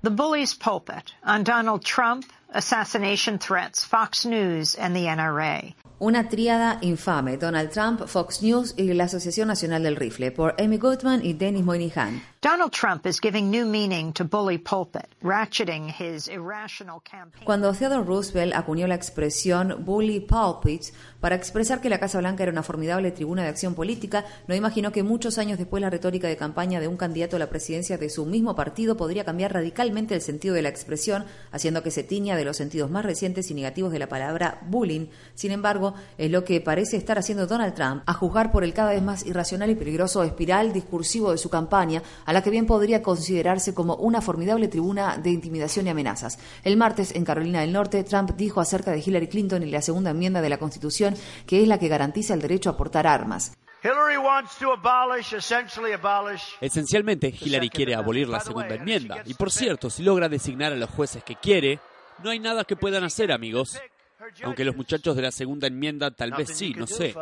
The Bully's Pulpit on Donald Trump, assassination threats, Fox News, and the NRA. Una tríada infame, Donald Trump, Fox News y la Asociación Nacional del Rifle, por Amy Goodman y Dennis Moynihan. Donald Trump is giving new meaning to bully pulpit, ratcheting his irrational campaign. Cuando Theodore Roosevelt acuñó la expresión bully pulpit para expresar que la Casa Blanca era una formidable tribuna de acción política, no imaginó que muchos años después la retórica de campaña de un candidato a la presidencia de su mismo partido podría cambiar radicalmente el sentido de la expresión, haciendo que se tiña de los sentidos más recientes y negativos de la palabra bullying. Sin embargo, es lo que parece estar haciendo Donald Trump, a juzgar por el cada vez más irracional y peligroso espiral discursivo de su campaña, a la que bien podría considerarse como una formidable tribuna de intimidación y amenazas. El martes, en Carolina del Norte, Trump dijo acerca de Hillary Clinton y la segunda enmienda de la Constitución que es la que garantiza el derecho a portar armas. Esencialmente, Hillary quiere abolir la segunda enmienda. Y por cierto, si logra designar a los jueces que quiere, no hay nada que puedan hacer, amigos. Aunque los muchachos de la segunda enmienda tal vez sí, no sé.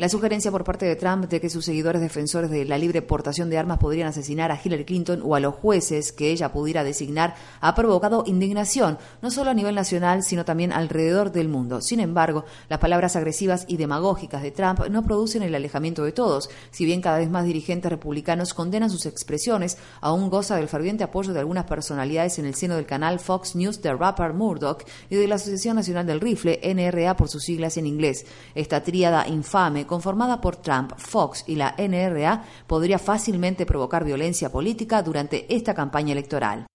La sugerencia por parte de Trump de que sus seguidores defensores de la libre portación de armas podrían asesinar a Hillary Clinton o a los jueces que ella pudiera designar ha provocado indignación, no solo a nivel nacional, sino también alrededor del mundo. Sin embargo, las palabras agresivas y demagógicas de Trump no producen el alejamiento de todos. Si bien cada vez más dirigentes republicanos condenan sus expresiones, aún goza del ferviente apoyo de algunas personalidades en el seno del canal Fox News de rapper Murdoch y de la Asociación Nacional del Rifle, NRA, por sus siglas en inglés. Esta tríada infame, conformada por Trump, Fox y la NRA, podría fácilmente provocar violencia política durante esta campaña electoral.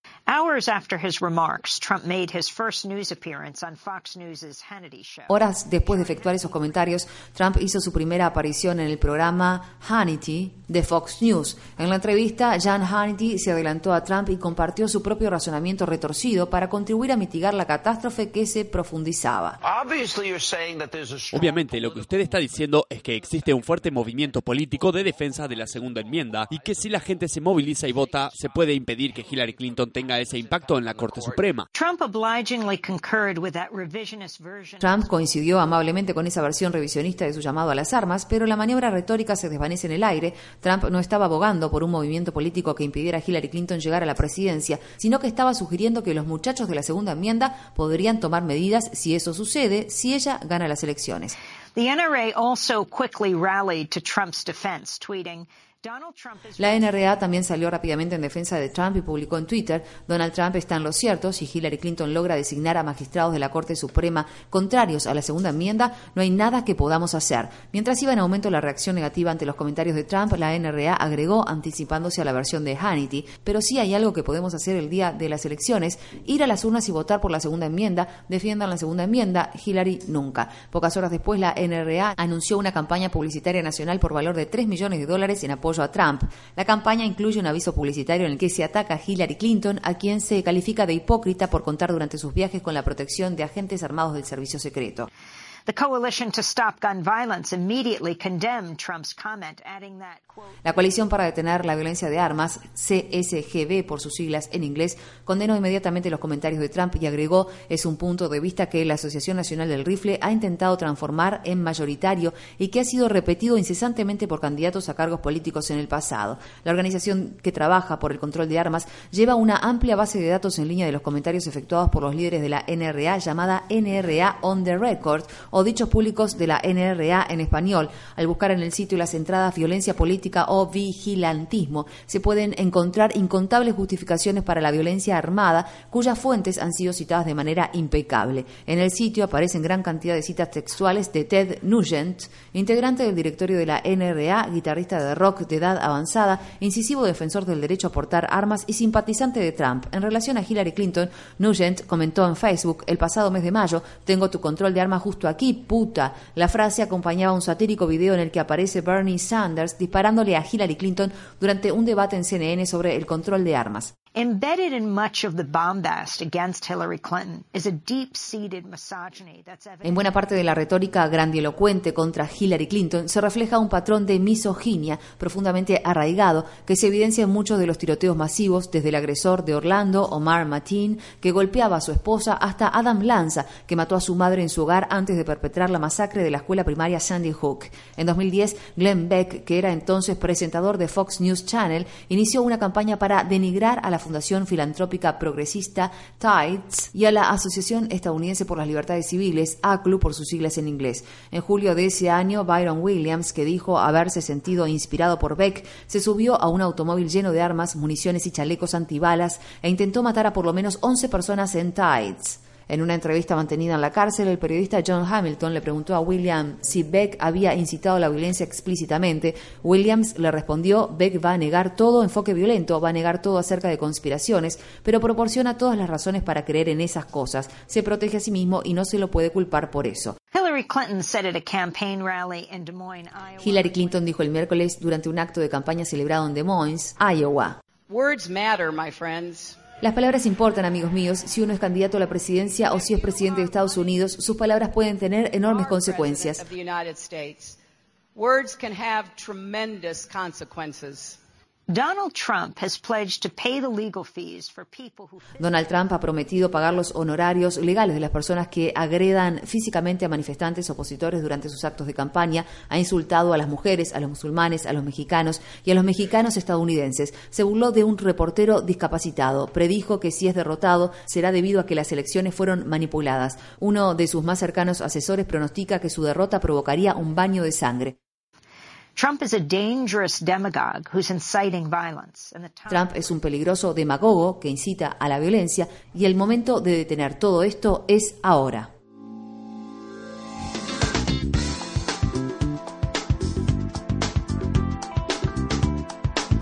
Horas después de efectuar esos comentarios, Trump hizo su primera aparición en el programa Hannity de Fox News. En la entrevista, Jan Hannity se adelantó a Trump y compartió su propio razonamiento retorcido para contribuir a mitigar la catástrofe que se profundizaba. Obviamente, lo que usted está diciendo es que existe un fuerte movimiento político de defensa de la segunda enmienda y que si la gente se moviliza y vota, se puede impedir que Hillary Clinton tenga ese impacto en la Corte Suprema. Trump coincidió amablemente con esa versión revisionista de su llamado a las armas, pero la maniobra retórica se desvanece en el aire. Trump no estaba abogando por un movimiento político que impidiera a Hillary Clinton llegar a la presidencia, sino que estaba sugiriendo que los muchachos de la segunda enmienda podrían tomar medidas si eso sucede, si ella gana las elecciones. The NRA also quickly rallied to Trump's defense, tweeting, la NRA también salió rápidamente en defensa de Trump y publicó en Twitter, Donald Trump está en lo cierto, si Hillary Clinton logra designar a magistrados de la Corte Suprema contrarios a la segunda enmienda, no hay nada que podamos hacer. Mientras iba en aumento la reacción negativa ante los comentarios de Trump, la NRA agregó, anticipándose a la versión de Hannity, pero sí hay algo que podemos hacer el día de las elecciones, ir a las urnas y votar por la segunda enmienda, defiendan la segunda enmienda, Hillary nunca. Pocas horas después, la NRA anunció una campaña publicitaria nacional por valor de 3 millones de dólares en apoyo a Trump. La campaña incluye un aviso publicitario en el que se ataca a Hillary Clinton, a quien se califica de hipócrita por contar durante sus viajes con la protección de agentes armados del servicio secreto. La coalición para detener la violencia de armas, CSGB por sus siglas en inglés, condenó inmediatamente los comentarios de Trump y agregó es un punto de vista que la Asociación Nacional del Rifle ha intentado transformar en mayoritario y que ha sido repetido incesantemente por candidatos a cargos políticos en el pasado. La organización que trabaja por el control de armas lleva una amplia base de datos en línea de los comentarios efectuados por los líderes de la NRA llamada NRA On the Record o dichos públicos de la NRA en español. Al buscar en el sitio las entradas violencia política o vigilantismo, se pueden encontrar incontables justificaciones para la violencia armada, cuyas fuentes han sido citadas de manera impecable. En el sitio aparecen gran cantidad de citas textuales de Ted Nugent, integrante del directorio de la NRA, guitarrista de rock de edad avanzada, incisivo defensor del derecho a portar armas y simpatizante de Trump. En relación a Hillary Clinton, Nugent comentó en Facebook el pasado mes de mayo, tengo tu control de armas justo aquí, puta. La frase acompañaba un satírico video en el que aparece Bernie Sanders disparándole a Hillary Clinton durante un debate en CNN sobre el control de armas. Embedded in much of the bombast against Hillary Clinton is a deep-seated misogyny that's En buena parte de la retórica grandilocuente contra Hillary Clinton se refleja un patrón de misoginia profundamente arraigado que se evidencia en muchos de los tiroteos masivos, desde el agresor de Orlando, Omar Mateen, que golpeaba a su esposa, hasta Adam Lanza, que mató a su madre en su hogar antes de perpetrar la masacre de la escuela primaria Sandy Hook. En 2010, Glenn Beck, que era entonces presentador de Fox News Channel, inició una campaña para denigrar a la Fundación Filantrópica Progresista Tides y a la Asociación Estadounidense por las Libertades Civiles, ACLU por sus siglas en inglés. En julio de ese año, Byron Williams, que dijo haberse sentido inspirado por Beck, se subió a un automóvil lleno de armas, municiones y chalecos antibalas e intentó matar a por lo menos 11 personas en Tides. En una entrevista mantenida en la cárcel, el periodista John Hamilton le preguntó a William si Beck había incitado la violencia explícitamente. Williams le respondió, Beck va a negar todo enfoque violento, va a negar todo acerca de conspiraciones, pero proporciona todas las razones para creer en esas cosas. Se protege a sí mismo y no se lo puede culpar por eso. Hillary Clinton dijo el miércoles durante un acto de campaña celebrado en Des Moines, Iowa. Words matter, my friends. Las palabras importan, amigos míos. Si uno es candidato a la presidencia o si es presidente de Estados Unidos, sus palabras pueden tener enormes consecuencias. Donald Trump ha prometido pagar los honorarios legales de las personas que agredan físicamente a manifestantes opositores durante sus actos de campaña. Ha insultado a las mujeres, a los musulmanes, a los mexicanos y a los mexicanos estadounidenses. Se burló de un reportero discapacitado. Predijo que si es derrotado será debido a que las elecciones fueron manipuladas. Uno de sus más cercanos asesores pronostica que su derrota provocaría un baño de sangre. Trump es un peligroso demagogo que incita a la violencia y el momento de detener todo esto es ahora.